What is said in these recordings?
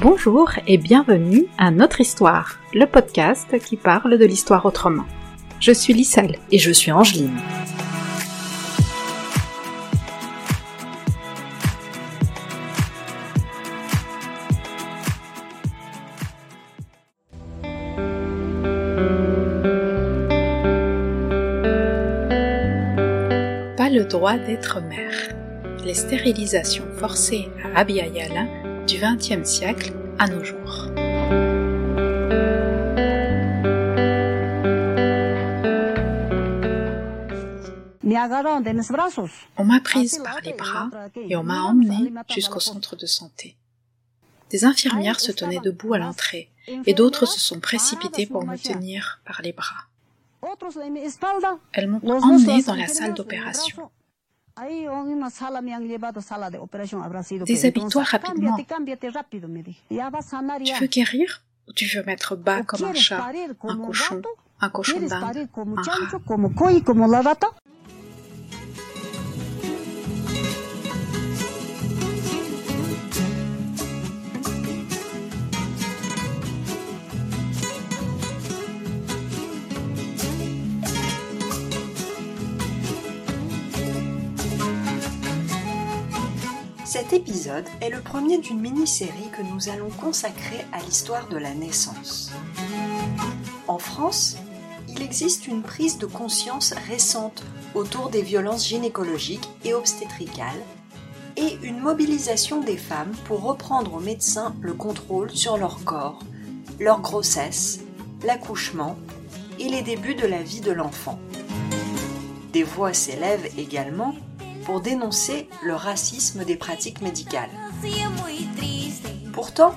Bonjour et bienvenue à Notre Histoire, le podcast qui parle de l'histoire autrement. Je suis Lisselle et je suis Angeline. Droit d'être mère. Les stérilisations forcées à Abiyala du XXe siècle à nos jours. On m'a prise par les bras et on m'a emmenée jusqu'au centre de santé. Des infirmières se tenaient debout à l'entrée et d'autres se sont précipitées pour me tenir par les bras. Elles m'ont emmenée dans la salle d'opération. Déshabille-toi rapidement. Tu veux guérir? Ou tu veux mettre bas comme un chat, un cochon, un cochon d'Inde, un rat Cet épisode est le premier d'une mini-série que nous allons consacrer à l'histoire de la naissance. En France, il existe une prise de conscience récente autour des violences gynécologiques et obstétricales et une mobilisation des femmes pour reprendre aux médecins le contrôle sur leur corps, leur grossesse, l'accouchement et les débuts de la vie de l'enfant. Des voix s'élèvent également pour dénoncer le racisme des pratiques médicales. Pourtant,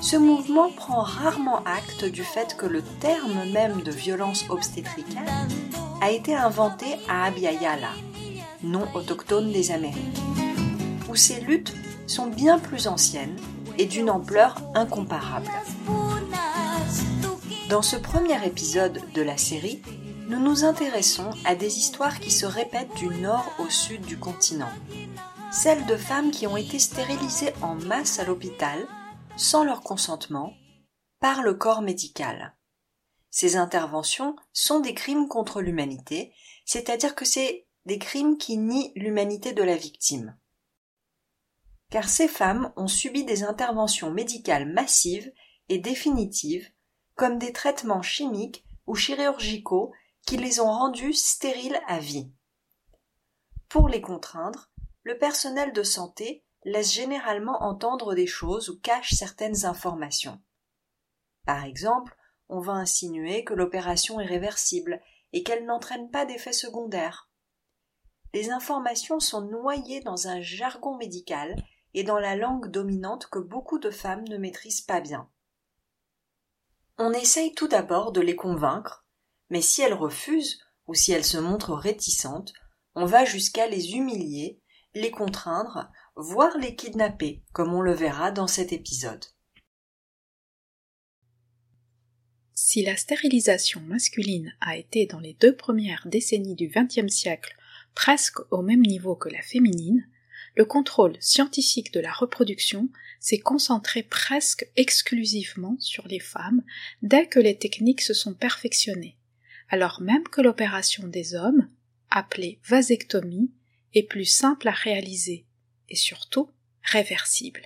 ce mouvement prend rarement acte du fait que le terme même de violence obstétricale a été inventé à Abiyala, nom autochtone des Amériques, où ces luttes sont bien plus anciennes et d'une ampleur incomparable. Dans ce premier épisode de la série, nous nous intéressons à des histoires qui se répètent du nord au sud du continent. Celles de femmes qui ont été stérilisées en masse à l'hôpital, sans leur consentement, par le corps médical. Ces interventions sont des crimes contre l'humanité, c'est-à-dire que c'est des crimes qui nient l'humanité de la victime. Car ces femmes ont subi des interventions médicales massives et définitives, comme des traitements chimiques ou chirurgicaux qui les ont rendus stériles à vie. Pour les contraindre, le personnel de santé laisse généralement entendre des choses ou cache certaines informations. Par exemple, on va insinuer que l'opération est réversible et qu'elle n'entraîne pas d'effets secondaires. Les informations sont noyées dans un jargon médical et dans la langue dominante que beaucoup de femmes ne maîtrisent pas bien. On essaye tout d'abord de les convaincre mais si elles refusent ou si elles se montrent réticentes, on va jusqu'à les humilier, les contraindre, voire les kidnapper, comme on le verra dans cet épisode. Si la stérilisation masculine a été dans les deux premières décennies du XXe siècle presque au même niveau que la féminine, le contrôle scientifique de la reproduction s'est concentré presque exclusivement sur les femmes dès que les techniques se sont perfectionnées alors même que l'opération des hommes, appelée vasectomie, est plus simple à réaliser et surtout réversible.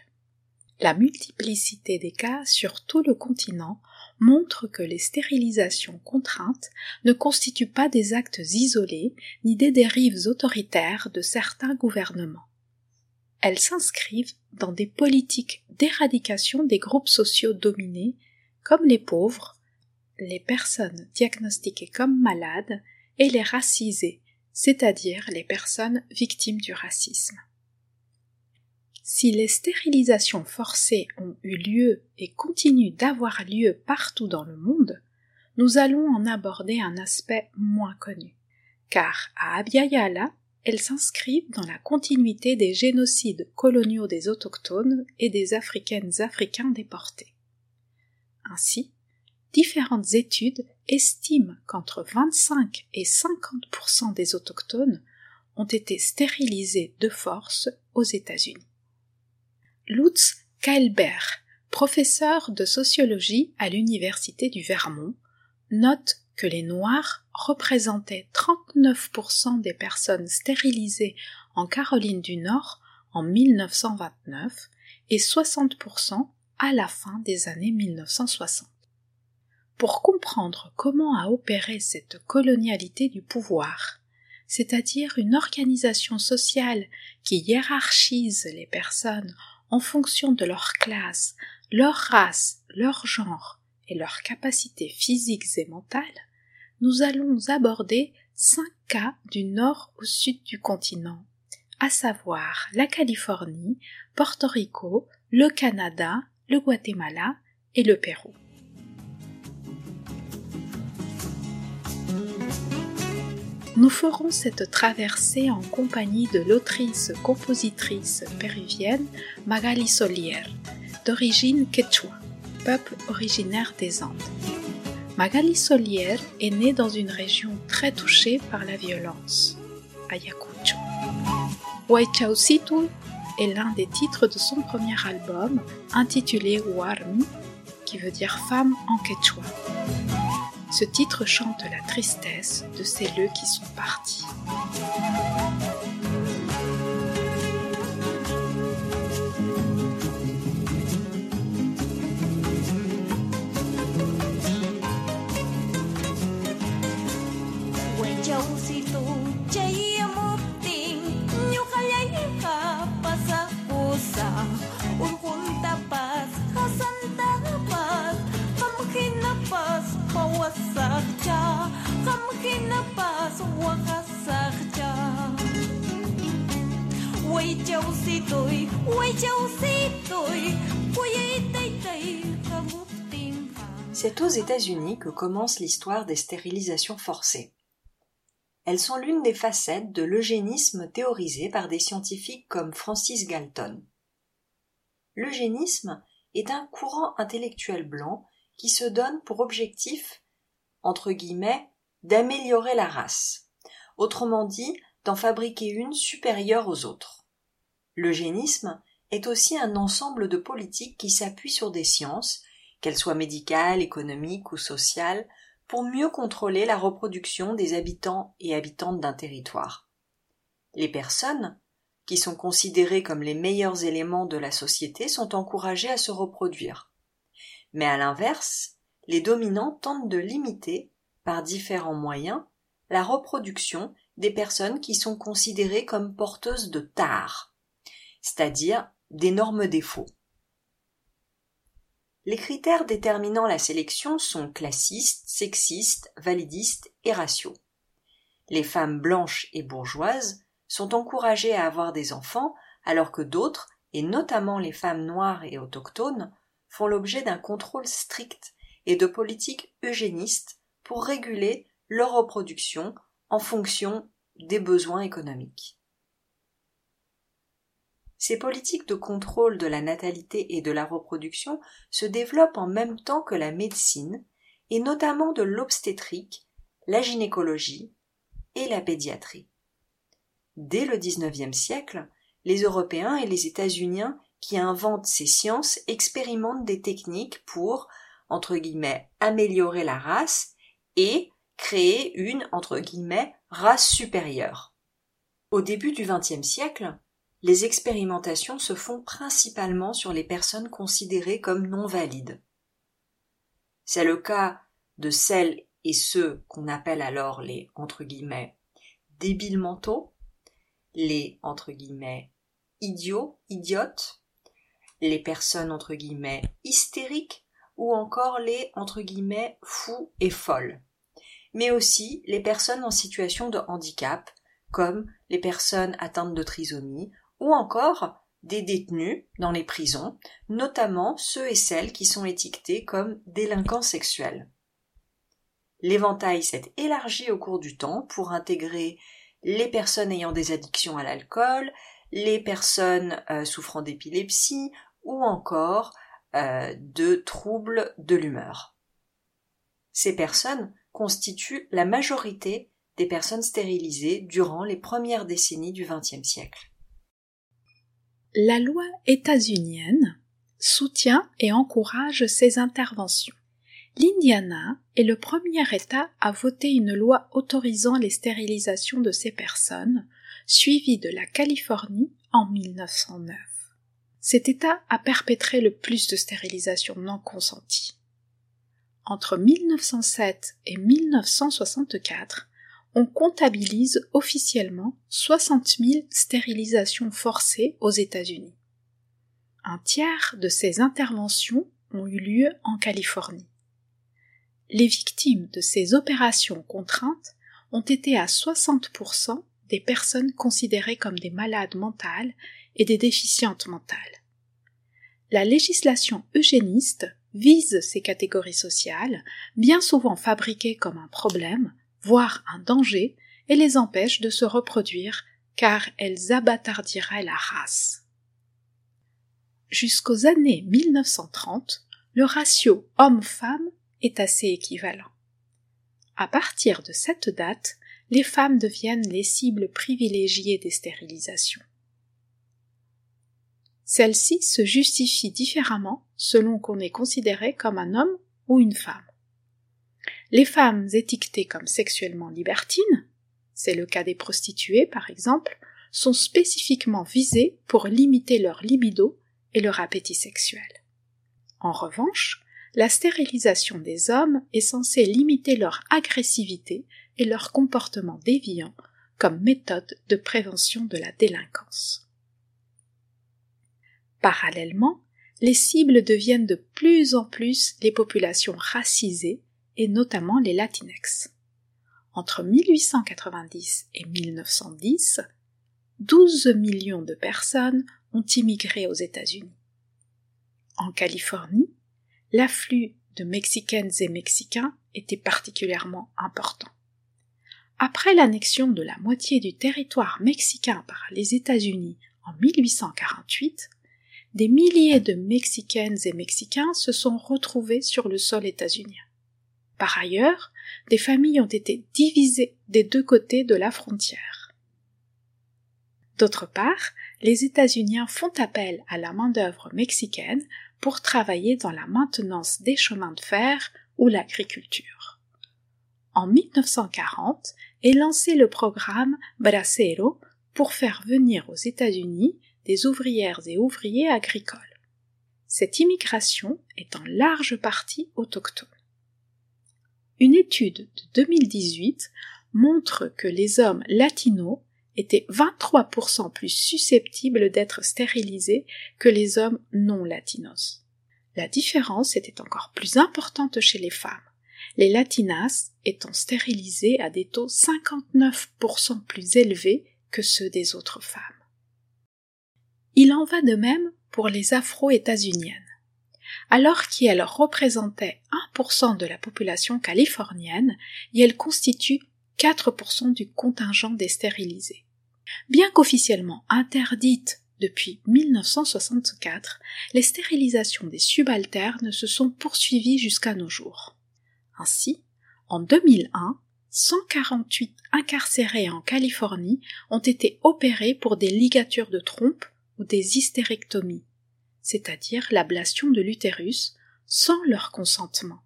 La multiplicité des cas sur tout le continent montre que les stérilisations contraintes ne constituent pas des actes isolés ni des dérives autoritaires de certains gouvernements. Elles s'inscrivent dans des politiques d'éradication des groupes sociaux dominés, comme les pauvres, les personnes diagnostiquées comme malades et les racisées, c'est-à-dire les personnes victimes du racisme. Si les stérilisations forcées ont eu lieu et continuent d'avoir lieu partout dans le monde, nous allons en aborder un aspect moins connu, car à Abiyala, elles s'inscrivent dans la continuité des génocides coloniaux des autochtones et des africaines africains déportés. Ainsi, différentes études estiment qu'entre 25 et 50% des autochtones ont été stérilisés de force aux États-Unis. Lutz Keilberg, professeur de sociologie à l'Université du Vermont, note que les Noirs représentaient 39% des personnes stérilisées en Caroline du Nord en 1929 et 60% à la fin des années 1960. Pour comprendre comment a opéré cette colonialité du pouvoir, c'est-à-dire une organisation sociale qui hiérarchise les personnes en fonction de leur classe, leur race, leur genre et leurs capacités physiques et mentales, nous allons aborder cinq cas du nord au sud du continent, à savoir la Californie, Porto Rico, le Canada, le Guatemala et le Pérou. Nous ferons cette traversée en compagnie de l'autrice-compositrice péruvienne Magali Solier, d'origine quechua, peuple originaire des Andes. Magali Solier est née dans une région très touchée par la violence, Ayacucho. Huaychaucitu est l'un des titres de son premier album, intitulé Warmi, qui veut dire femme en quechua. Ce titre chante la tristesse de ces leux qui sont partis. États-Unis que commence l'histoire des stérilisations forcées. Elles sont l'une des facettes de l'eugénisme théorisé par des scientifiques comme Francis Galton. L'eugénisme est un courant intellectuel blanc qui se donne pour objectif, entre guillemets, d'améliorer la race, autrement dit, d'en fabriquer une supérieure aux autres. L'eugénisme est aussi un ensemble de politiques qui s'appuient sur des sciences, qu'elles soient médicales, économiques ou sociales, pour mieux contrôler la reproduction des habitants et habitantes d'un territoire. Les personnes, qui sont considérées comme les meilleurs éléments de la société, sont encouragées à se reproduire. Mais à l'inverse, les dominants tentent de limiter, par différents moyens, la reproduction des personnes qui sont considérées comme porteuses de tares, c'est-à-dire d'énormes défauts. Les critères déterminant la sélection sont classistes, sexistes, validistes et raciaux. Les femmes blanches et bourgeoises sont encouragées à avoir des enfants alors que d'autres, et notamment les femmes noires et autochtones, font l'objet d'un contrôle strict et de politiques eugénistes pour réguler leur reproduction en fonction des besoins économiques. Ces politiques de contrôle de la natalité et de la reproduction se développent en même temps que la médecine, et notamment de l'obstétrique, la gynécologie et la pédiatrie. Dès le XIXe siècle, les Européens et les États-Unis qui inventent ces sciences expérimentent des techniques pour, entre guillemets, améliorer la race et créer une, entre guillemets, race supérieure. Au début du XXe siècle, les expérimentations se font principalement sur les personnes considérées comme non valides. C'est le cas de celles et ceux qu'on appelle alors les entre débiles mentaux, les idiots, idiotes, les personnes hystériques ou encore les fous et folles, mais aussi les personnes en situation de handicap comme les personnes atteintes de trisomie ou encore des détenus dans les prisons, notamment ceux et celles qui sont étiquetés comme délinquants sexuels. L'éventail s'est élargi au cours du temps pour intégrer les personnes ayant des addictions à l'alcool, les personnes euh, souffrant d'épilepsie ou encore euh, de troubles de l'humeur. Ces personnes constituent la majorité des personnes stérilisées durant les premières décennies du XXe siècle. La loi états-unienne soutient et encourage ces interventions. L'Indiana est le premier État à voter une loi autorisant les stérilisations de ces personnes, suivie de la Californie en 1909. Cet État a perpétré le plus de stérilisations non consenties. Entre 1907 et 1964, on comptabilise officiellement 60 000 stérilisations forcées aux États-Unis. Un tiers de ces interventions ont eu lieu en Californie. Les victimes de ces opérations contraintes ont été à 60% des personnes considérées comme des malades mentales et des déficientes mentales. La législation eugéniste vise ces catégories sociales, bien souvent fabriquées comme un problème, voire un danger, et les empêche de se reproduire, car elles abattardiraient la race. Jusqu'aux années 1930, le ratio homme-femme est assez équivalent. À partir de cette date, les femmes deviennent les cibles privilégiées des stérilisations. Celle-ci se justifie différemment selon qu'on est considéré comme un homme ou une femme. Les femmes étiquetées comme sexuellement libertines, c'est le cas des prostituées par exemple, sont spécifiquement visées pour limiter leur libido et leur appétit sexuel. En revanche, la stérilisation des hommes est censée limiter leur agressivité et leur comportement déviant comme méthode de prévention de la délinquance. Parallèlement, les cibles deviennent de plus en plus les populations racisées et notamment les Latinx. Entre 1890 et 1910, 12 millions de personnes ont immigré aux États-Unis. En Californie, l'afflux de Mexicaines et Mexicains était particulièrement important. Après l'annexion de la moitié du territoire mexicain par les États-Unis en 1848, des milliers de Mexicaines et Mexicains se sont retrouvés sur le sol états-unien. Par ailleurs, des familles ont été divisées des deux côtés de la frontière. D'autre part, les États-Uniens font appel à la main-d'œuvre mexicaine pour travailler dans la maintenance des chemins de fer ou l'agriculture. En 1940 est lancé le programme Bracero pour faire venir aux États-Unis des ouvrières et ouvriers agricoles. Cette immigration est en large partie autochtone. Une étude de 2018 montre que les hommes latinos étaient 23% plus susceptibles d'être stérilisés que les hommes non latinos. La différence était encore plus importante chez les femmes, les latinas étant stérilisées à des taux 59% plus élevés que ceux des autres femmes. Il en va de même pour les afro-états-uniennes. Alors qu'elles représentaient 1% de la population californienne, et elles constituent 4% du contingent des stérilisés. Bien qu'officiellement interdites depuis 1964, les stérilisations des subalternes se sont poursuivies jusqu'à nos jours. Ainsi, en 2001, 148 incarcérés en Californie ont été opérés pour des ligatures de trompe ou des hystérectomies, c'est-à-dire l'ablation de l'utérus, sans leur consentement.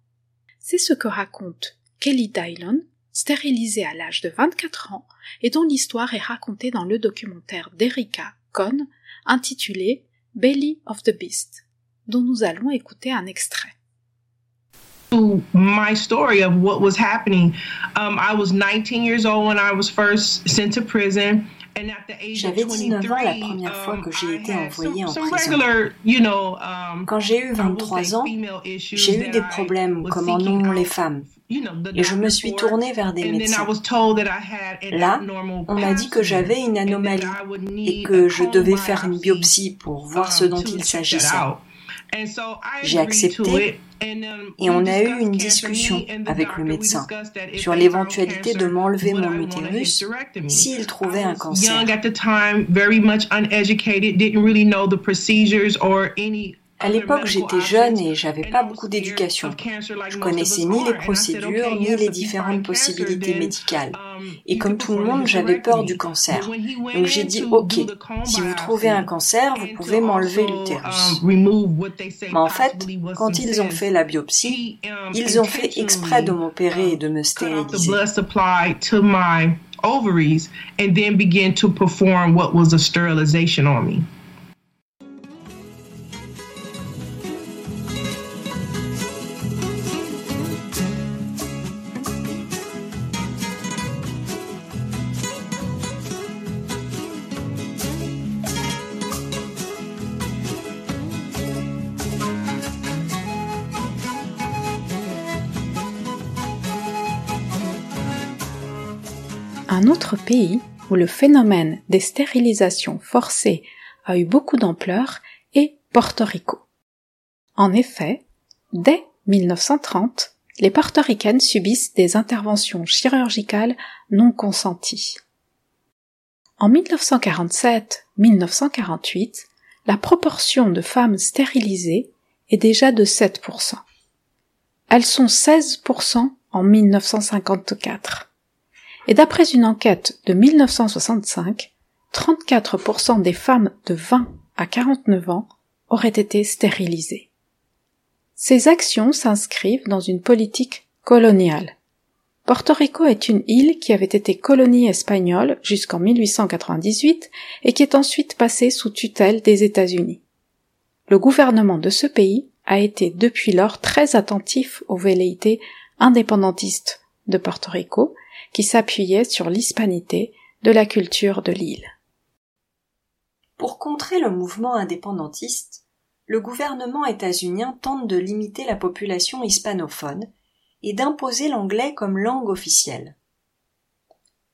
C'est ce que raconte Kelly Dylon, stérilisée à l'âge de 24 ans et dont l'histoire est racontée dans le documentaire d'Erika Cohn intitulé Belly of the Beast, dont nous allons écouter un extrait. my story of what was happening. Um, I was 19 years old when I was first sent to prison. J'avais 19 ans la première fois que j'ai été envoyée en prison. Quand j'ai eu 23 ans, j'ai eu des problèmes comme en ont les femmes. Et je me suis tournée vers des médecins. Là, on m'a dit que j'avais une anomalie et que je devais faire une biopsie pour voir ce dont il s'agissait. J'ai accepté et on a eu une discussion avec le médecin sur l'éventualité de m'enlever mon utérus s'il trouvait un cancer. À l'époque, j'étais jeune et j'avais pas beaucoup d'éducation. Je connaissais ni les procédures ni les différentes possibilités médicales. Et comme tout le monde, j'avais peur du cancer. Donc j'ai dit OK, si vous trouvez un cancer, vous pouvez m'enlever l'utérus. Mais en fait, quand ils ont fait la biopsie, ils ont fait exprès de m'opérer et de me stériliser. Un autre pays où le phénomène des stérilisations forcées a eu beaucoup d'ampleur est Porto Rico. En effet, dès 1930, les portoricaines subissent des interventions chirurgicales non consenties. En 1947-1948, la proportion de femmes stérilisées est déjà de 7%. Elles sont 16% en 1954. Et d'après une enquête de 1965, 34% des femmes de 20 à 49 ans auraient été stérilisées. Ces actions s'inscrivent dans une politique coloniale. Porto Rico est une île qui avait été colonie espagnole jusqu'en 1898 et qui est ensuite passée sous tutelle des États-Unis. Le gouvernement de ce pays a été depuis lors très attentif aux velléités indépendantistes de Porto Rico qui s'appuyait sur l'hispanité de la culture de l'île. Pour contrer le mouvement indépendantiste, le gouvernement états-unien tente de limiter la population hispanophone et d'imposer l'anglais comme langue officielle.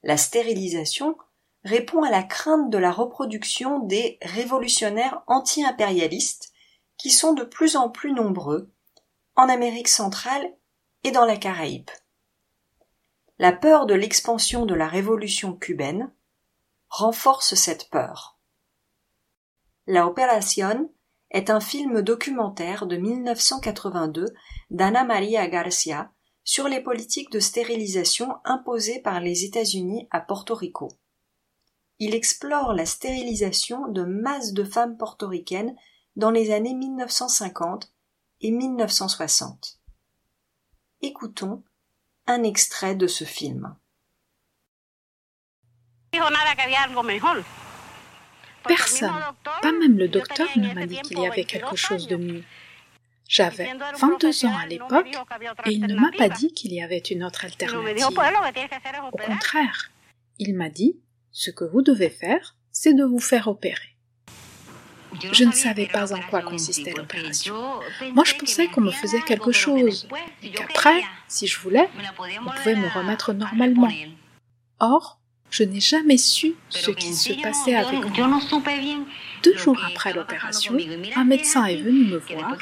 La stérilisation répond à la crainte de la reproduction des révolutionnaires anti-impérialistes qui sont de plus en plus nombreux en Amérique centrale et dans la Caraïbe la peur de l'expansion de la révolution cubaine renforce cette peur. La Operación est un film documentaire de 1982 d'Anna Maria Garcia sur les politiques de stérilisation imposées par les États-Unis à Porto Rico. Il explore la stérilisation de masses de femmes portoricaines dans les années 1950 et 1960. Écoutons un extrait de ce film. Personne, pas même le docteur, ne m'a dit qu'il y avait quelque chose de mieux. J'avais 22 ans à l'époque et il ne m'a pas dit qu'il y avait une autre alternative. Au contraire, il m'a dit, ce que vous devez faire, c'est de vous faire opérer. Je ne savais pas en quoi consistait l'opération. Moi, je pensais qu'on me faisait quelque chose, et qu'après, si je voulais, on pouvait me remettre normalement. Or, je n'ai jamais su ce qui se passait avec moi. Deux jours après l'opération, un médecin est venu me voir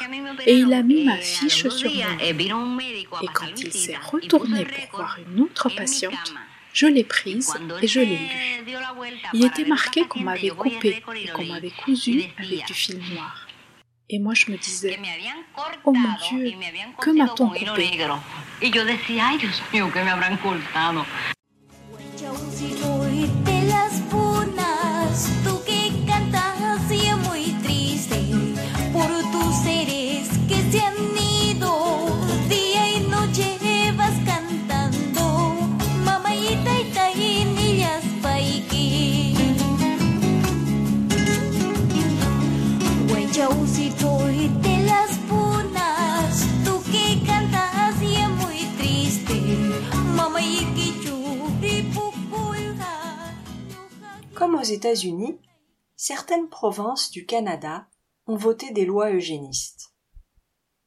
et il a mis ma fiche sur moi. Et quand il s'est retourné pour voir une autre patiente, je l'ai prise et je l'ai lue. Il était marqué qu'on m'avait coupé et qu'on m'avait cousu avec du fil noir. Et moi je me disais, oh mon Dieu, que m'a-t-on coupé? Aux États-Unis, certaines provinces du Canada ont voté des lois eugénistes.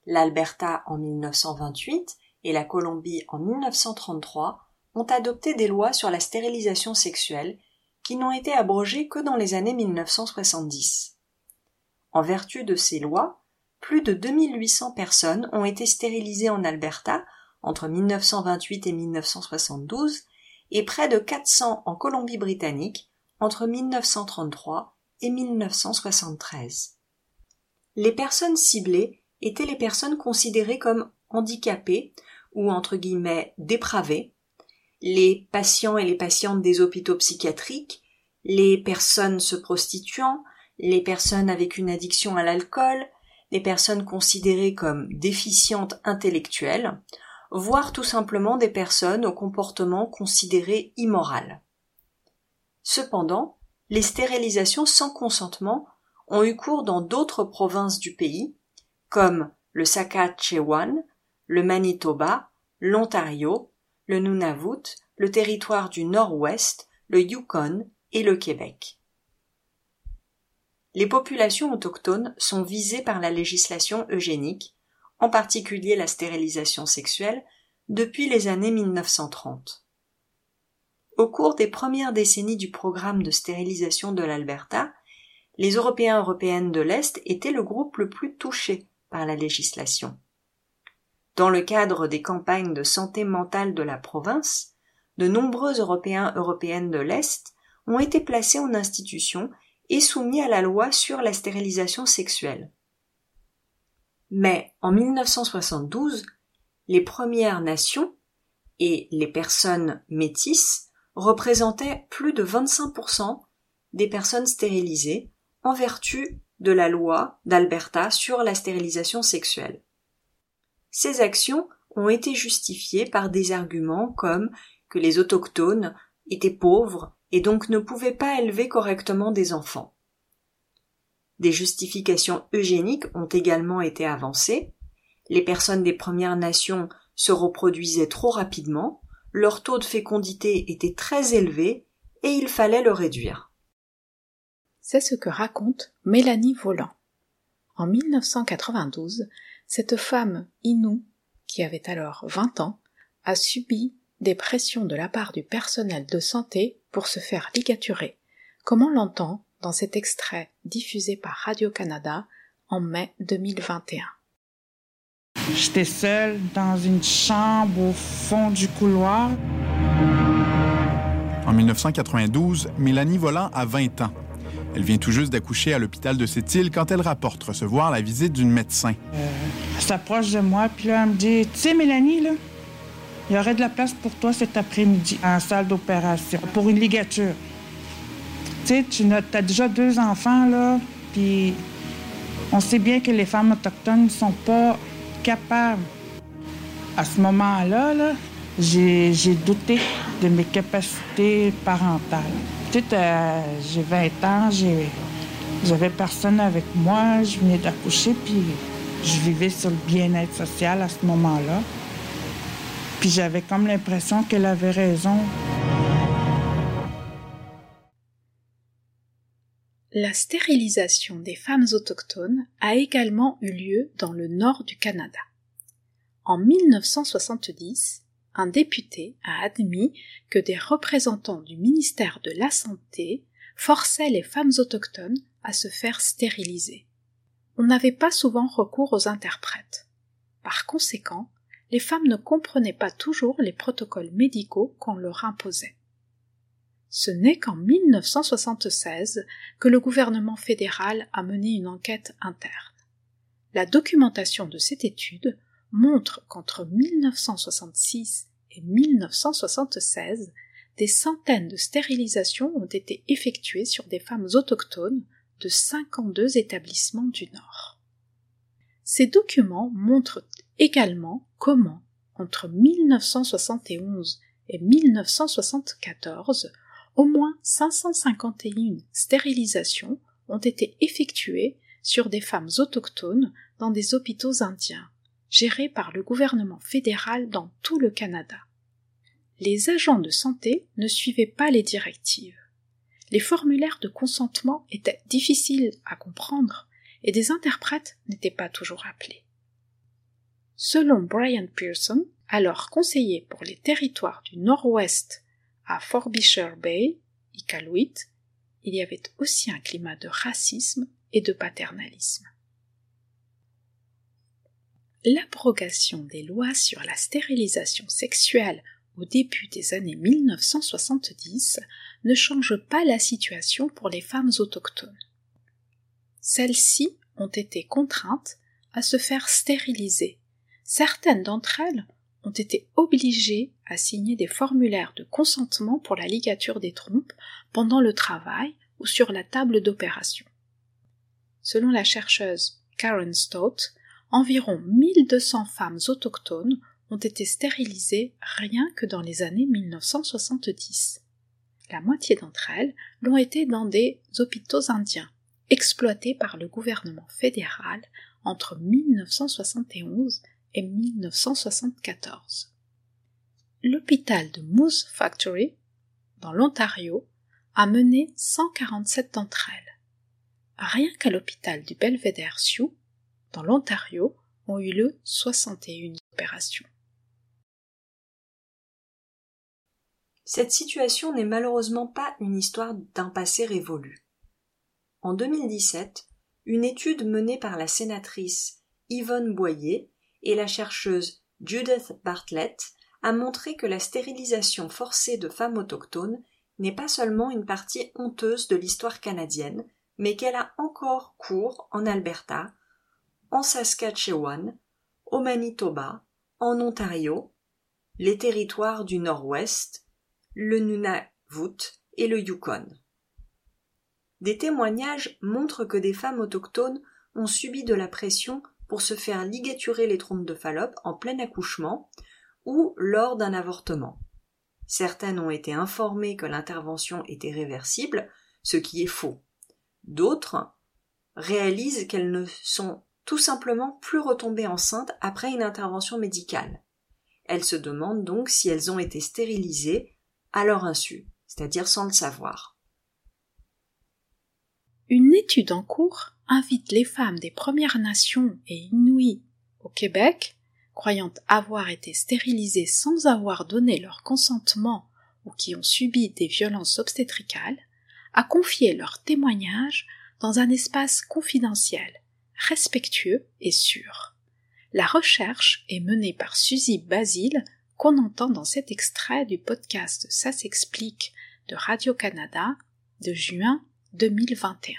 L'Alberta en 1928 et la Colombie en 1933 ont adopté des lois sur la stérilisation sexuelle qui n'ont été abrogées que dans les années 1970. En vertu de ces lois, plus de 2800 personnes ont été stérilisées en Alberta entre 1928 et 1972 et près de 400 en Colombie-Britannique entre 1933 et 1973. les personnes ciblées étaient les personnes considérées comme handicapées ou entre guillemets dépravées, les patients et les patientes des hôpitaux psychiatriques, les personnes se prostituant, les personnes avec une addiction à l'alcool, les personnes considérées comme déficientes intellectuelles, voire tout simplement des personnes au comportement considéré immoral. Cependant, les stérilisations sans consentement ont eu cours dans d'autres provinces du pays, comme le Saskatchewan, le Manitoba, l'Ontario, le Nunavut, le territoire du Nord-Ouest, le Yukon et le Québec. Les populations autochtones sont visées par la législation eugénique, en particulier la stérilisation sexuelle, depuis les années 1930. Au cours des premières décennies du programme de stérilisation de l'Alberta, les Européens européennes de l'Est étaient le groupe le plus touché par la législation. Dans le cadre des campagnes de santé mentale de la province, de nombreux Européens européennes de l'Est ont été placés en institution et soumis à la loi sur la stérilisation sexuelle. Mais en 1972, les Premières Nations et les personnes métisses représentaient plus de 25% des personnes stérilisées en vertu de la loi d'Alberta sur la stérilisation sexuelle. Ces actions ont été justifiées par des arguments comme que les autochtones étaient pauvres et donc ne pouvaient pas élever correctement des enfants. Des justifications eugéniques ont également été avancées. Les personnes des Premières Nations se reproduisaient trop rapidement, leur taux de fécondité était très élevé et il fallait le réduire. C'est ce que raconte Mélanie Volant. En 1992, cette femme Inou, qui avait alors 20 ans, a subi des pressions de la part du personnel de santé pour se faire ligaturer, comme on l'entend dans cet extrait diffusé par Radio-Canada en mai 2021. J'étais seule dans une chambre au fond du couloir. En 1992, Mélanie Volant a 20 ans. Elle vient tout juste d'accoucher à l'hôpital de Sept-Îles quand elle rapporte recevoir la visite d'une médecin. Euh, elle s'approche de moi, puis là, elle me dit Tu sais, Mélanie, là, il y aurait de la place pour toi cet après-midi en salle d'opération pour une ligature. Tu sais, tu as déjà deux enfants, là, puis on sait bien que les femmes autochtones ne sont pas À ce moment-là, -là, j'ai douté de mes capacités parentales. Sais, j'ai 20 ans, j'avais personne avec moi, je venais d'accoucher, puis je vivais sur le bien-être social à ce moment-là. Puis j'avais comme l'impression qu'elle avait raison. La stérilisation des femmes autochtones a également eu lieu dans le nord du Canada. En 1970, un député a admis que des représentants du ministère de la Santé forçaient les femmes autochtones à se faire stériliser. On n'avait pas souvent recours aux interprètes. Par conséquent, les femmes ne comprenaient pas toujours les protocoles médicaux qu'on leur imposait. Ce n'est qu'en 1976 que le gouvernement fédéral a mené une enquête interne. La documentation de cette étude montre qu'entre 1966 et 1976, des centaines de stérilisations ont été effectuées sur des femmes autochtones de 52 établissements du Nord. Ces documents montrent également comment, entre 1971 et 1974, au moins 551 stérilisations ont été effectuées sur des femmes autochtones dans des hôpitaux indiens, gérés par le gouvernement fédéral dans tout le Canada. Les agents de santé ne suivaient pas les directives. Les formulaires de consentement étaient difficiles à comprendre et des interprètes n'étaient pas toujours appelés. Selon Brian Pearson, alors conseiller pour les territoires du Nord-Ouest à Frobisher Bay, Iqaluit, il y avait aussi un climat de racisme et de paternalisme. L'abrogation des lois sur la stérilisation sexuelle au début des années 1970 ne change pas la situation pour les femmes autochtones. Celles-ci ont été contraintes à se faire stériliser. Certaines d'entre elles ont été obligées à signer des formulaires de consentement pour la ligature des trompes pendant le travail ou sur la table d'opération. Selon la chercheuse Karen Stott, environ 1200 femmes autochtones ont été stérilisées rien que dans les années 1970. La moitié d'entre elles l'ont été dans des hôpitaux indiens, exploités par le gouvernement fédéral entre 1971 et 1974. L'hôpital de Moose Factory, dans l'Ontario, a mené 147 d'entre elles. Rien qu'à l'hôpital du Belvedere Sioux, dans l'Ontario, ont eu lieu 61 opérations. Cette situation n'est malheureusement pas une histoire d'un passé révolu. En 2017, une étude menée par la sénatrice Yvonne Boyer et la chercheuse Judith Bartlett a montré que la stérilisation forcée de femmes autochtones n'est pas seulement une partie honteuse de l'histoire canadienne, mais qu'elle a encore cours en Alberta, en Saskatchewan, au Manitoba, en Ontario, les territoires du Nord-Ouest, le Nunavut et le Yukon. Des témoignages montrent que des femmes autochtones ont subi de la pression pour se faire ligaturer les trompes de Fallope en plein accouchement ou lors d'un avortement. Certaines ont été informées que l'intervention était réversible, ce qui est faux. D'autres réalisent qu'elles ne sont tout simplement plus retombées enceintes après une intervention médicale. Elles se demandent donc si elles ont été stérilisées à leur insu, c'est-à-dire sans le savoir. Une étude en cours invite les femmes des Premières Nations et Inuits au Québec, croyant avoir été stérilisées sans avoir donné leur consentement ou qui ont subi des violences obstétricales, à confier leur témoignage dans un espace confidentiel, respectueux et sûr. La recherche est menée par Suzy Basile qu'on entend dans cet extrait du podcast Ça s'explique de Radio-Canada de juin 2021.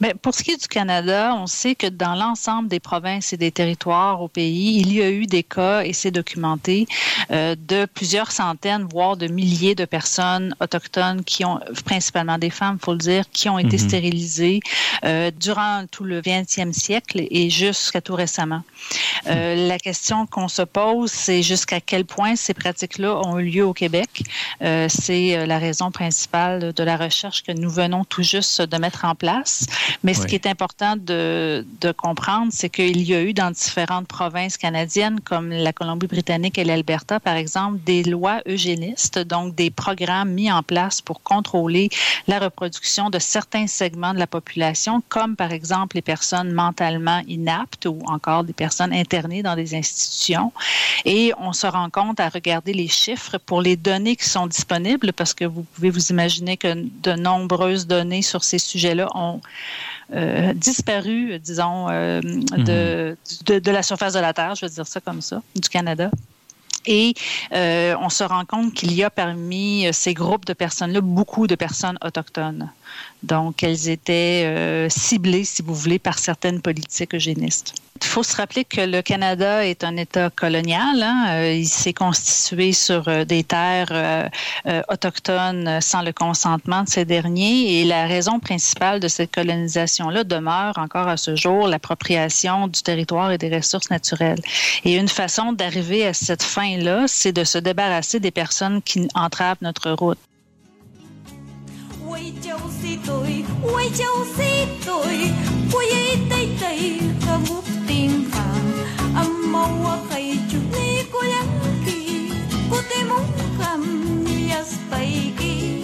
Mais pour ce qui est du Canada, on sait que dans l'ensemble des provinces et des territoires au pays, il y a eu des cas, et c'est documenté, euh, de plusieurs centaines, voire de milliers de personnes autochtones qui ont, principalement des femmes, faut le dire, qui ont été mhm. stérilisées euh, durant tout le 20e siècle et jusqu'à tout récemment. Euh, mhm. la question qu'on se pose, c'est jusqu'à quel point ces pratiques-là ont eu lieu au Québec. c'est la raison principale de la recherche que nous venons tout juste de mettre en place mais ce qui est important de, de comprendre, c'est qu'il y a eu dans différentes provinces canadiennes, comme la Colombie-Britannique et l'Alberta, par exemple, des lois eugénistes, donc des programmes mis en place pour contrôler la reproduction de certains segments de la population, comme par exemple les personnes mentalement inaptes ou encore des personnes internées dans des institutions. Et on se rend compte à regarder les chiffres pour les données qui sont disponibles, parce que vous pouvez vous imaginer que de nombreuses données sur ces sujets-là ont euh, disparu, disons, euh, mhm. de, de, la surface de la Terre, je vais dire ça comme ça, du Canada. Et euh, on se rend compte qu'il y a parmi ces groupes de personnes-là beaucoup de personnes autochtones. Donc, elles étaient ciblées, si vous voulez, par certaines politiques eugénistes. Il faut se rappeler que le Canada est un État colonial. Hein. Euh, il s'est constitué sur euh, des terres euh, autochtones sans le consentement de ces derniers. Et la raison principale de cette colonisation-là demeure encore à ce jour l'appropriation du territoire et des ressources naturelles. Et une façon d'arriver à cette fin-là, c'est de se débarrasser des personnes qui entravent notre route. Ôi châu si tôi, ôi châu si tôi, ôi tay tay ta múc tiền vàng, âm mau qua cây chụp ni cô lắng kỳ, cô tay như yas bay kỳ.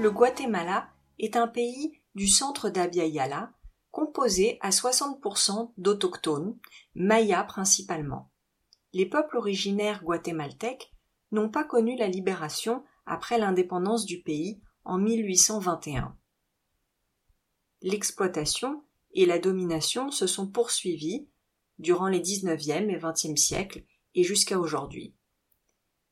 Le Guatemala est un pays du centre d'Abya composé à 60% d'autochtones, mayas principalement. Les peuples originaires guatémaltèques n'ont pas connu la libération après l'indépendance du pays en 1821. L'exploitation et la domination se sont poursuivies durant les XIXe et XXe siècles et jusqu'à aujourd'hui.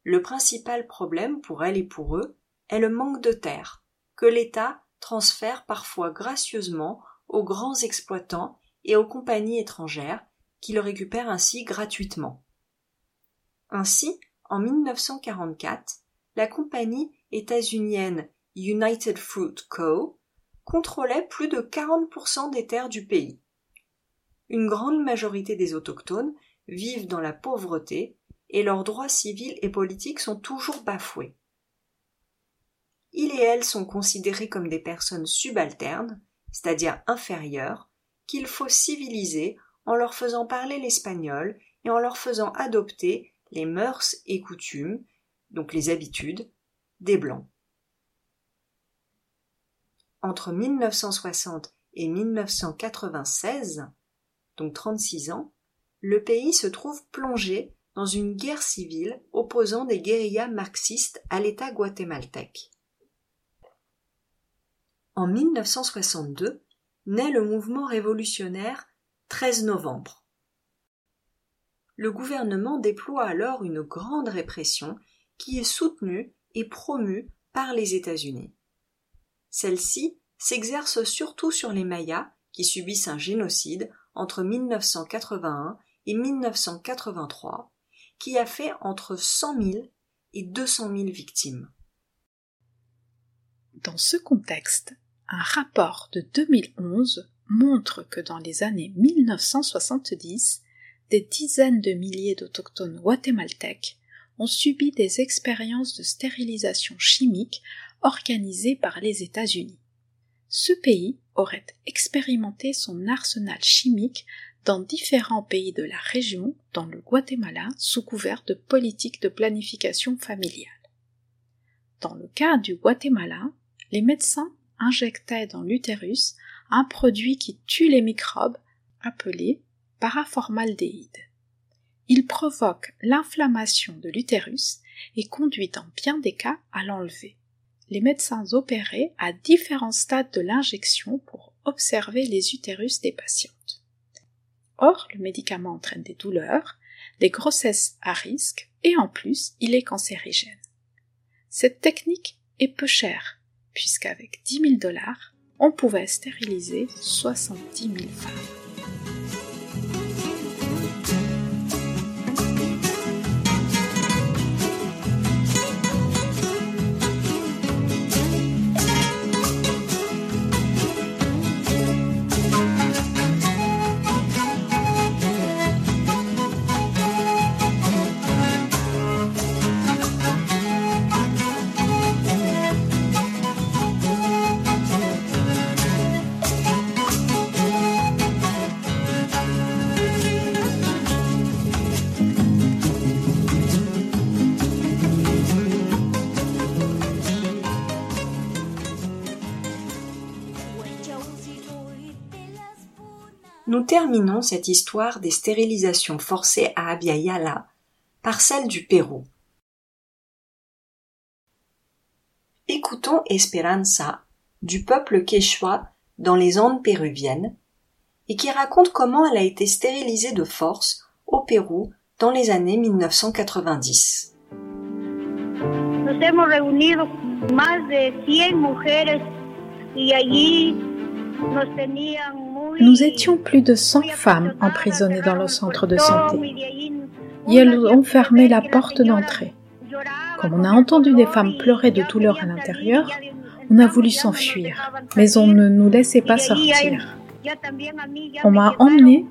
Le principal problème pour elle et pour eux est le manque de terre, que l'État transfère parfois gracieusement aux grands exploitants et aux compagnies étrangères qui le récupèrent ainsi gratuitement. Ainsi, en 1944, la compagnie états-unienne United Fruit Co. contrôlait plus de 40% des terres du pays. Une grande majorité des autochtones vivent dans la pauvreté et leurs droits civils et politiques sont toujours bafoués. Ils et elles sont considérés comme des personnes subalternes, c'est-à-dire inférieures, qu'il faut civiliser en leur faisant parler l'espagnol et en leur faisant adopter les mœurs et coutumes, donc les habitudes, des Blancs. Entre 1960 et 1996, donc 36 ans, le pays se trouve plongé dans une guerre civile opposant des guérillas marxistes à l'État guatémaltèque. En 1962 naît le mouvement révolutionnaire 13 novembre. Le gouvernement déploie alors une grande répression qui est soutenue et promue par les États-Unis. Celle-ci s'exerce surtout sur les Mayas qui subissent un génocide entre 1981 et 1983 qui a fait entre 100 000 et 200 000 victimes. Dans ce contexte, un rapport de 2011 montre que dans les années 1970, des dizaines de milliers d'autochtones guatémaltèques ont subi des expériences de stérilisation chimique organisées par les États-Unis. Ce pays aurait expérimenté son arsenal chimique dans différents pays de la région, dans le Guatemala, sous couvert de politiques de planification familiale. Dans le cas du Guatemala, les médecins injectaient dans l'utérus un produit qui tue les microbes appelé paraformaldéhyde. Il provoque l'inflammation de l'utérus et conduit en bien des cas à l'enlever. Les médecins opéraient à différents stades de l'injection pour observer les utérus des patientes. Or, le médicament entraîne des douleurs, des grossesses à risque et en plus, il est cancérigène. Cette technique est peu chère, puisqu'avec 10 000 dollars, on pouvait stériliser 70 000 femmes. Nous terminons cette histoire des stérilisations forcées à Abya par celle du Pérou. Écoutons Esperanza du peuple quechua dans les Andes péruviennes et qui raconte comment elle a été stérilisée de force au Pérou dans les années 1990. Nos hemos reunido más de 100 mujeres y allí nos tenían nous étions plus de 100 femmes emprisonnées dans le centre de santé. Et elles ont fermé la porte d'entrée. Comme on a entendu des femmes pleurer de douleur à l'intérieur, on a voulu s'enfuir, mais on ne nous laissait pas sortir. On m'a emmené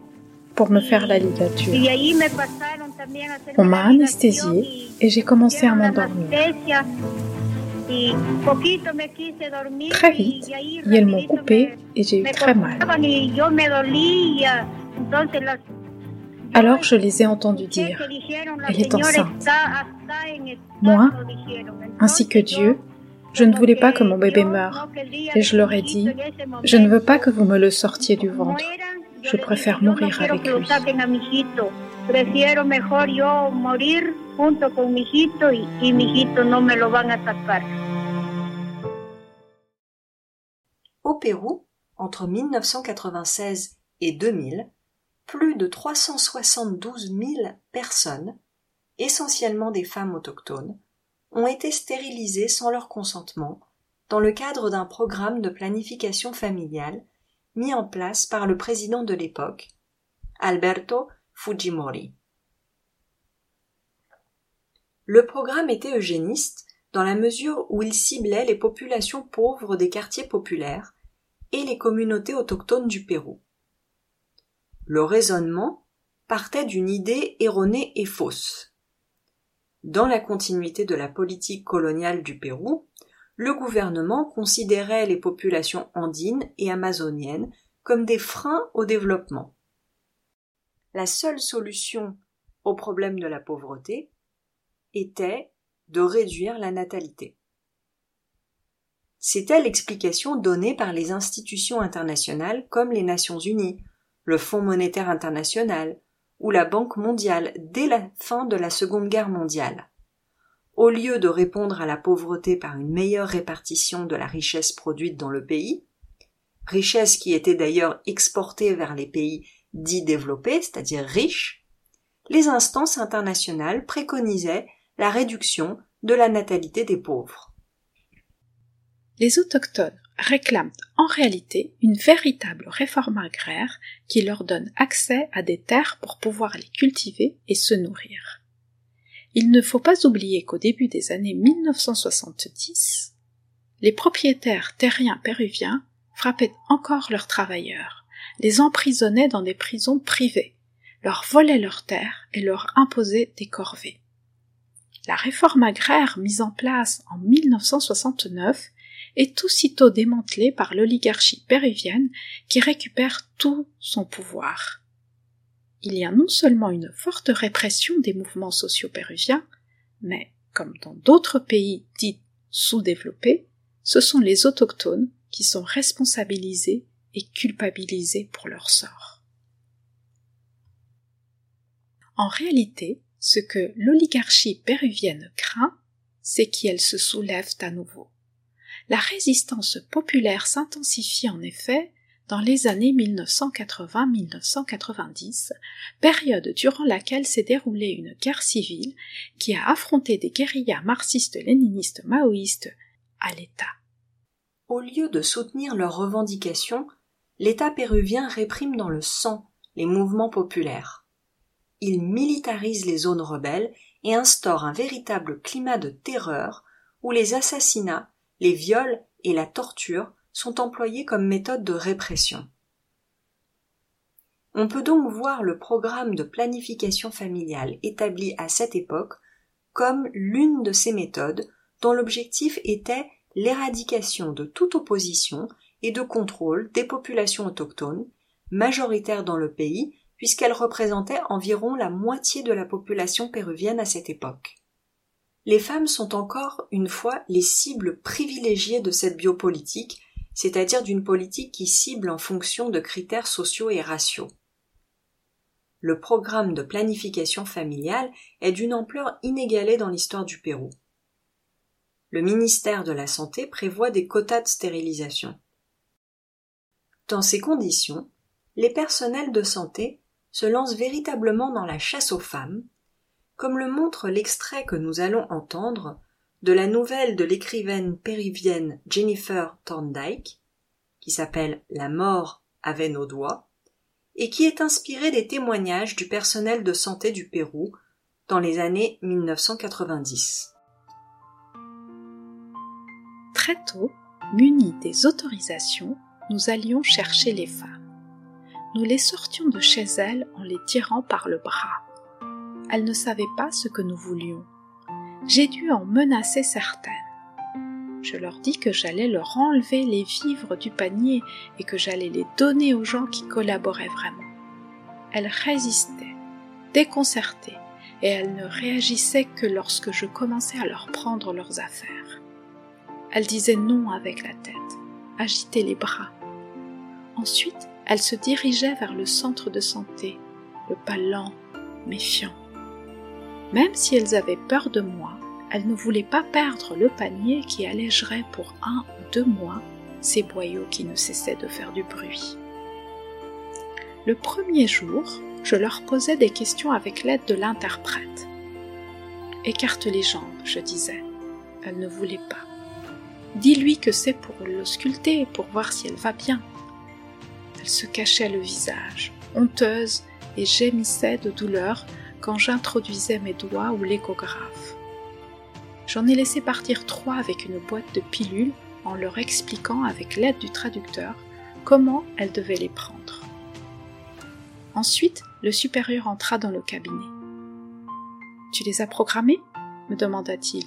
pour me faire la ligature. On m'a anesthésiée et j'ai commencé à m'endormir. Très vite, elles m'ont coupé et j'ai eu très mal. Alors je les ai entendus dire, elle est enceinte. Moi, ainsi que Dieu, je ne voulais pas que mon bébé meure. Et je leur ai dit, je ne veux pas que vous me le sortiez du ventre. Je préfère mourir avec lui. Junto con mi hijito y, mi hijito no me lo van a. Au Pérou, entre 1996 et 2000, plus de 372 000 personnes, essentiellement des femmes autochtones, ont été stérilisées sans leur consentement dans le cadre d'un programme de planification familiale mis en place par le président de l'époque, Alberto Fujimori. Le programme était eugéniste dans la mesure où il ciblait les populations pauvres des quartiers populaires et les communautés autochtones du Pérou. Le raisonnement partait d'une idée erronée et fausse. Dans la continuité de la politique coloniale du Pérou, le gouvernement considérait les populations andines et amazoniennes comme des freins au développement. La seule solution au problème de la pauvreté était de réduire la natalité. C'était l'explication donnée par les institutions internationales comme les Nations Unies, le Fonds monétaire international ou la Banque mondiale dès la fin de la Seconde Guerre mondiale. Au lieu de répondre à la pauvreté par une meilleure répartition de la richesse produite dans le pays, richesse qui était d'ailleurs exportée vers les pays dits développés, c'est-à-dire riches, les instances internationales préconisaient la réduction de la natalité des pauvres les autochtones réclament en réalité une véritable réforme agraire qui leur donne accès à des terres pour pouvoir les cultiver et se nourrir. Il ne faut pas oublier qu'au début des années 1970, les propriétaires terriens péruviens frappaient encore leurs travailleurs, les emprisonnaient dans des prisons privées, leur volaient leurs terres et leur imposaient des corvées. La réforme agraire mise en place en 1969 est aussitôt démantelé par l'oligarchie péruvienne qui récupère tout son pouvoir. Il y a non seulement une forte répression des mouvements sociaux péruviens, mais, comme dans d'autres pays dits sous-développés, ce sont les autochtones qui sont responsabilisés et culpabilisés pour leur sort. En réalité, ce que l'oligarchie péruvienne craint, c'est qu'elle se soulève à nouveau. La résistance populaire s'intensifie en effet dans les années 1980-1990, période durant laquelle s'est déroulée une guerre civile qui a affronté des guérillas marxistes-léninistes maoïstes à l'État. Au lieu de soutenir leurs revendications, l'État péruvien réprime dans le sang les mouvements populaires. Il militarise les zones rebelles et instaure un véritable climat de terreur où les assassinats les viols et la torture sont employés comme méthode de répression. On peut donc voir le programme de planification familiale établi à cette époque comme l'une de ces méthodes dont l'objectif était l'éradication de toute opposition et de contrôle des populations autochtones, majoritaires dans le pays, puisqu'elles représentaient environ la moitié de la population péruvienne à cette époque les femmes sont encore une fois les cibles privilégiées de cette biopolitique, c'est-à-dire d'une politique qui cible en fonction de critères sociaux et raciaux. Le programme de planification familiale est d'une ampleur inégalée dans l'histoire du Pérou. Le ministère de la Santé prévoit des quotas de stérilisation. Dans ces conditions, les personnels de santé se lancent véritablement dans la chasse aux femmes comme le montre l'extrait que nous allons entendre de la nouvelle de l'écrivaine péruvienne Jennifer Thorndike, qui s'appelle La mort avait nos doigts, et qui est inspirée des témoignages du personnel de santé du Pérou dans les années 1990. Très tôt, munis des autorisations, nous allions chercher les femmes. Nous les sortions de chez elles en les tirant par le bras elles ne savaient pas ce que nous voulions. J'ai dû en menacer certaines. Je leur dis que j'allais leur enlever les vivres du panier et que j'allais les donner aux gens qui collaboraient vraiment. Elles résistaient, déconcertées, et elles ne réagissaient que lorsque je commençais à leur prendre leurs affaires. Elles disaient non avec la tête, agitaient les bras. Ensuite, elles se dirigeaient vers le centre de santé, le pas lent, méfiant. Même si elles avaient peur de moi, elles ne voulaient pas perdre le panier qui allégerait pour un ou deux mois ces boyaux qui ne cessaient de faire du bruit. Le premier jour, je leur posais des questions avec l'aide de l'interprète. Écarte les jambes, je disais. Elle ne voulait pas. Dis-lui que c'est pour l'ausculter, pour voir si elle va bien. Se cachait le visage, honteuse, et gémissait de douleur quand j'introduisais mes doigts ou l'échographe. J'en ai laissé partir trois avec une boîte de pilules en leur expliquant avec l'aide du traducteur comment elles devaient les prendre. Ensuite, le supérieur entra dans le cabinet. Tu les as programmées? me demanda-t-il.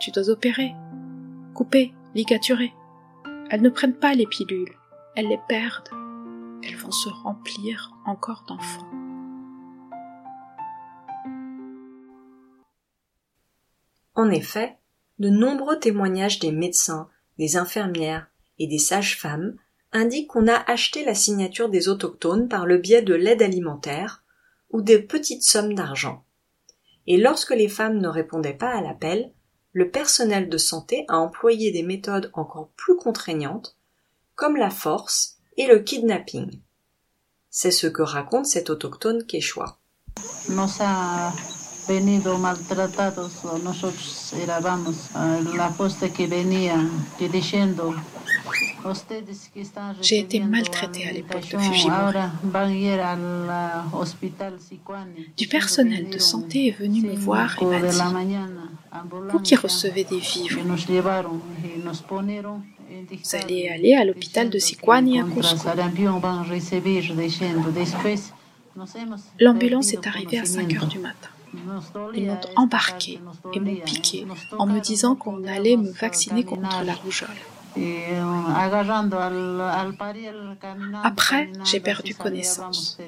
Tu dois opérer, couper, ligaturer. Elles ne prennent pas les pilules, elles les perdent. Elles vont se remplir encore d'enfants. En effet, de nombreux témoignages des médecins, des infirmières et des sages-femmes indiquent qu'on a acheté la signature des autochtones par le biais de l'aide alimentaire ou des petites sommes d'argent. Et lorsque les femmes ne répondaient pas à l'appel, le personnel de santé a employé des méthodes encore plus contraignantes, comme la force et le kidnapping. C'est ce que raconte cet autochtone quechua. venido maltratados, nosotros éramos la poste que venía diciendo J'ai été maltraitée à l'époque de Fujimori. Du personnel de santé est venu me voir et m'a dit Vous qui recevez des vivres, vous allez aller à l'hôpital de Sikwani à Cusco. L'ambulance est arrivée à 5 heures du matin. Ils m'ont embarqué et m'ont piqué en me disant qu'on allait me vacciner contre la rougeole. Après, j'ai perdu connaissance.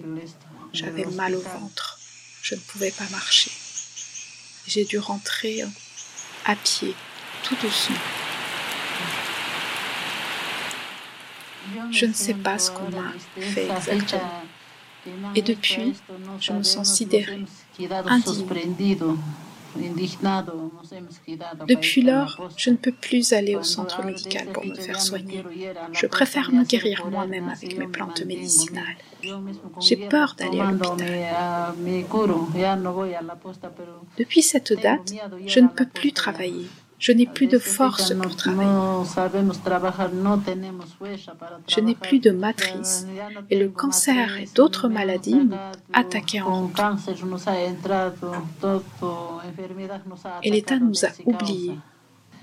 J'avais mal au ventre. Je ne pouvais pas marcher. J'ai dû rentrer à pied, tout doucement. Je ne sais pas ce qu'on m'a fait exactement. Et depuis, je me sens sidérée, indignée. Depuis lors, je ne peux plus aller au centre médical pour me faire soigner. Je préfère me guérir moi-même avec mes plantes médicinales. J'ai peur d'aller à l'hôpital. Depuis cette date, je ne peux plus travailler. Je n'ai plus de force pour travailler. Je n'ai plus de matrice et le cancer et d'autres maladies m'ont attaqué en route. Et l'État nous a oubliés.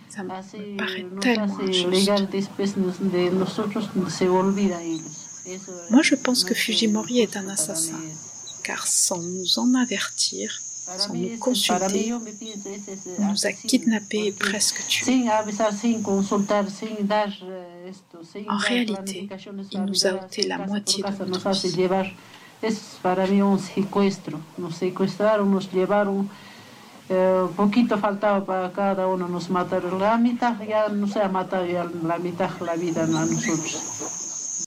Ça me paraît tellement injuste. Moi, je pense que Fujimori est un assassin, car sans nous en avertir, sans nous consulter, on nous a kidnappés et presque tués. En réalité, il nous a ôté la moitié de notre vie. poquito faltaba para cada uno nos mataron. La mitad ya no se ha matado ya la mitad la vida a nosotros.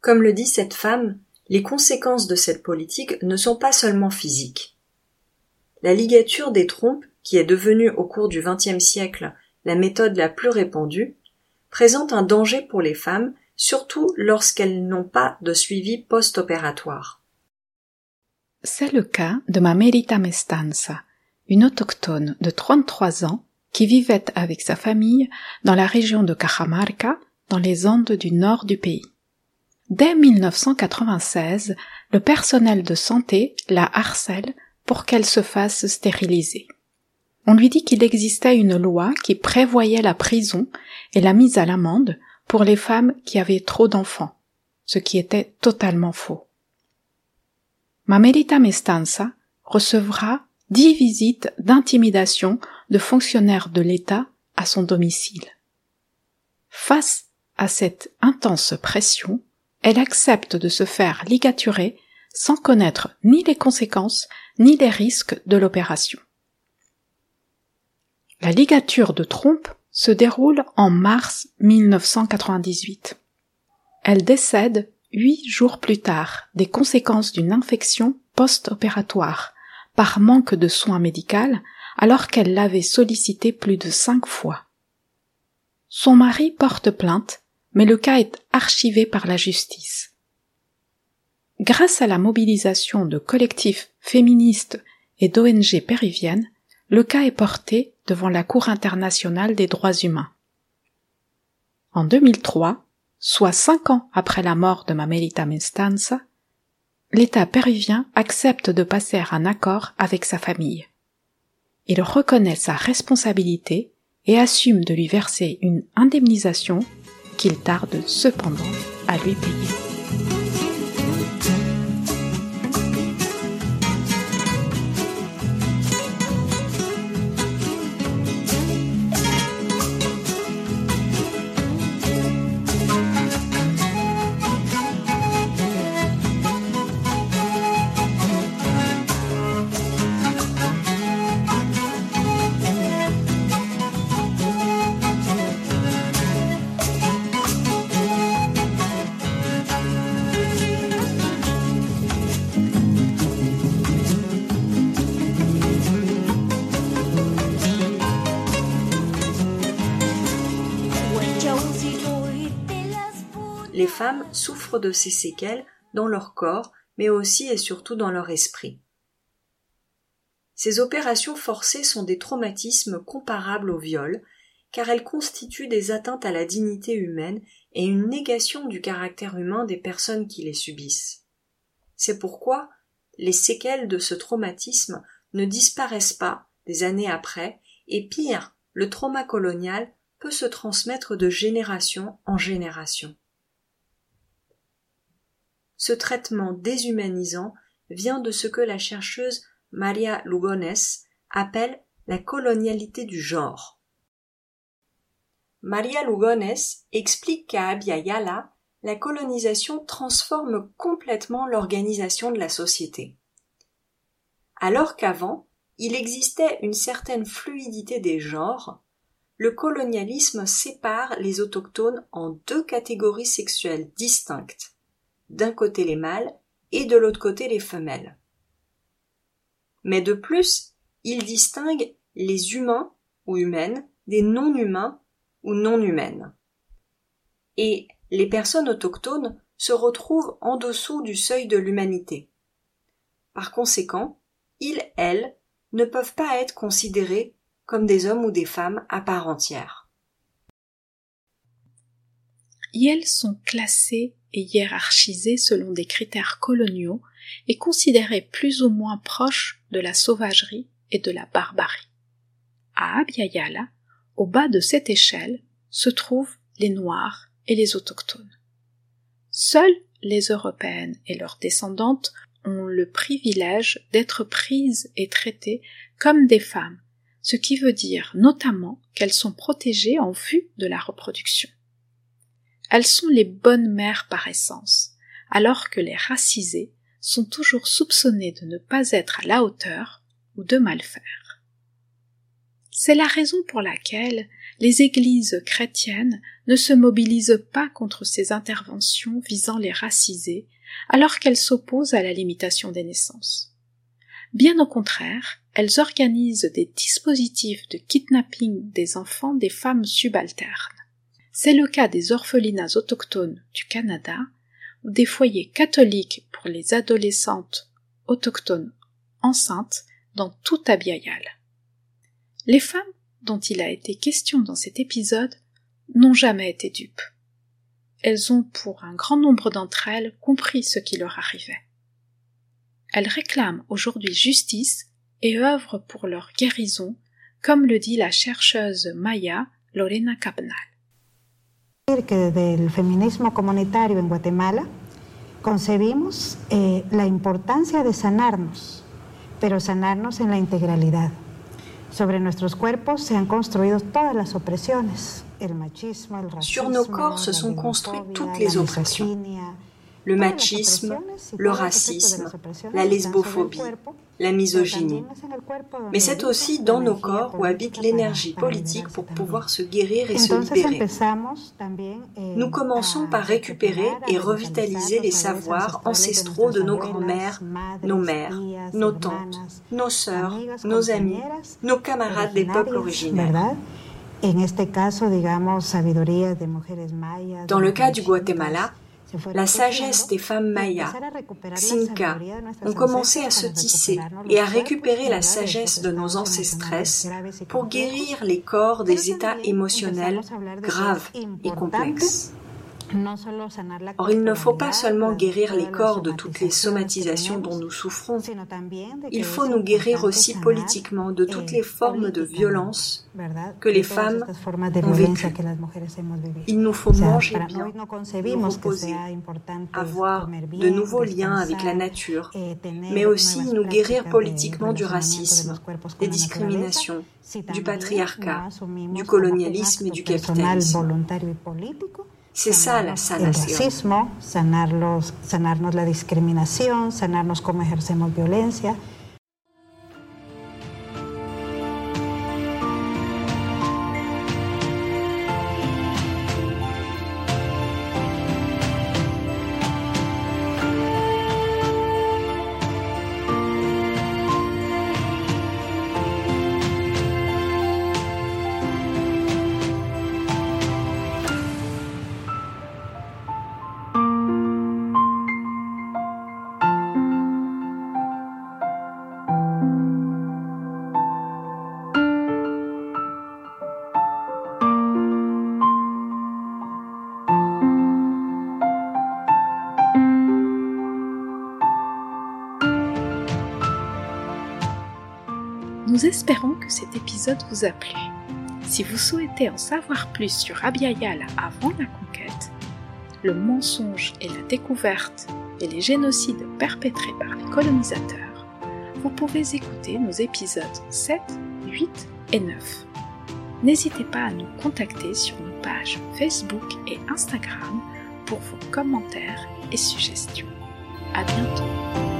Comme le dit cette femme, les conséquences de cette politique ne sont pas seulement physiques. La ligature des trompes, qui est devenue au cours du XXe siècle la méthode la plus répandue, présente un danger pour les femmes, surtout lorsqu'elles n'ont pas de suivi post-opératoire. C'est le cas de Mamerita Mestanza, une autochtone de 33 ans qui vivait avec sa famille dans la région de Cajamarca, dans les Andes du nord du pays. Dès 1996, le personnel de santé la harcèle pour qu'elle se fasse stériliser. On lui dit qu'il existait une loi qui prévoyait la prison et la mise à l'amende pour les femmes qui avaient trop d'enfants, ce qui était totalement faux. Mamerita Mestanza recevra dix visites d'intimidation de fonctionnaires de l'État à son domicile. Face à cette intense pression, elle accepte de se faire ligaturer sans connaître ni les conséquences ni les risques de l'opération. La ligature de trompe se déroule en mars 1998. Elle décède huit jours plus tard des conséquences d'une infection post-opératoire par manque de soins médicaux alors qu'elle l'avait sollicité plus de cinq fois. Son mari porte plainte, mais le cas est archivé par la justice. Grâce à la mobilisation de collectifs féministes et d'ONG péruviennes, le cas est porté devant la Cour internationale des droits humains. En 2003, soit cinq ans après la mort de Mamelita Mestanza, l'État péruvien accepte de passer un accord avec sa famille. Il reconnaît sa responsabilité et assume de lui verser une indemnisation qu'il tarde cependant à lui payer. De ces séquelles dans leur corps, mais aussi et surtout dans leur esprit. Ces opérations forcées sont des traumatismes comparables au viol, car elles constituent des atteintes à la dignité humaine et une négation du caractère humain des personnes qui les subissent. C'est pourquoi les séquelles de ce traumatisme ne disparaissent pas des années après, et pire, le trauma colonial peut se transmettre de génération en génération. Ce traitement déshumanisant vient de ce que la chercheuse Maria Lugones appelle la colonialité du genre. Maria Lugones explique qu'à Abya la colonisation transforme complètement l'organisation de la société. Alors qu'avant, il existait une certaine fluidité des genres, le colonialisme sépare les autochtones en deux catégories sexuelles distinctes d'un côté les mâles et de l'autre côté les femelles. Mais de plus, il distingue les humains ou humaines des non-humains ou non-humaines. Et les personnes autochtones se retrouvent en dessous du seuil de l'humanité. Par conséquent, ils, elles, ne peuvent pas être considérés comme des hommes ou des femmes à part entière. elles sont classées et hiérarchisés selon des critères coloniaux et considérés plus ou moins proches de la sauvagerie et de la barbarie. À Abiyala, au bas de cette échelle, se trouvent les Noirs et les autochtones. Seules les Européennes et leurs descendantes ont le privilège d'être prises et traitées comme des femmes, ce qui veut dire notamment qu'elles sont protégées en vue de la reproduction. Elles sont les bonnes mères par essence, alors que les racisées sont toujours soupçonnées de ne pas être à la hauteur ou de mal faire. C'est la raison pour laquelle les églises chrétiennes ne se mobilisent pas contre ces interventions visant les racisés alors qu'elles s'opposent à la limitation des naissances. Bien au contraire, elles organisent des dispositifs de kidnapping des enfants des femmes subalternes. C'est le cas des orphelinats autochtones du Canada ou des foyers catholiques pour les adolescentes autochtones enceintes dans tout Abiayal. Les femmes dont il a été question dans cet épisode n'ont jamais été dupes. Elles ont, pour un grand nombre d'entre elles, compris ce qui leur arrivait. Elles réclament aujourd'hui justice et œuvrent pour leur guérison, comme le dit la chercheuse Maya Lorena Cabnal. Que desde el feminismo comunitario en Guatemala concebimos eh, la importancia de sanarnos, pero sanarnos en la integralidad. Sobre nuestros cuerpos se han construido todas las opresiones, el machismo, el racismo, Sur nos corps se sont construites toutes les oppressions. Le machisme, le racisme, la lesbophobie, la misogynie. Mais c'est aussi dans nos corps où habite l'énergie politique pour pouvoir se guérir et se libérer. Nous commençons par récupérer et revitaliser les savoirs ancestraux de nos grands-mères, nos mères, nos tantes, nos sœurs, nos amis, nos camarades des peuples originaires. Dans le cas du Guatemala, la sagesse des femmes mayas, Xinca, ont commencé à se tisser et à récupérer la sagesse de nos ancestresses pour guérir les corps des états émotionnels graves et complexes. Or, il ne faut pas seulement guérir les corps de toutes les somatisations dont nous souffrons, il faut nous guérir aussi politiquement de toutes les formes de violence que les femmes ont vécues. Il nous faut manger bien, nous reposer, avoir de nouveaux liens avec la nature, mais aussi nous guérir politiquement du racisme, des discriminations, du patriarcat, du colonialisme et du capitalisme. Ça la sanación. El racismo, sanarlos, sanarnos la discriminación, sanarnos cómo ejercemos violencia. Nous espérons que cet épisode vous a plu. Si vous souhaitez en savoir plus sur Abiyala avant la conquête, le mensonge et la découverte et les génocides perpétrés par les colonisateurs, vous pouvez écouter nos épisodes 7, 8 et 9. N'hésitez pas à nous contacter sur nos pages Facebook et Instagram pour vos commentaires et suggestions. À bientôt!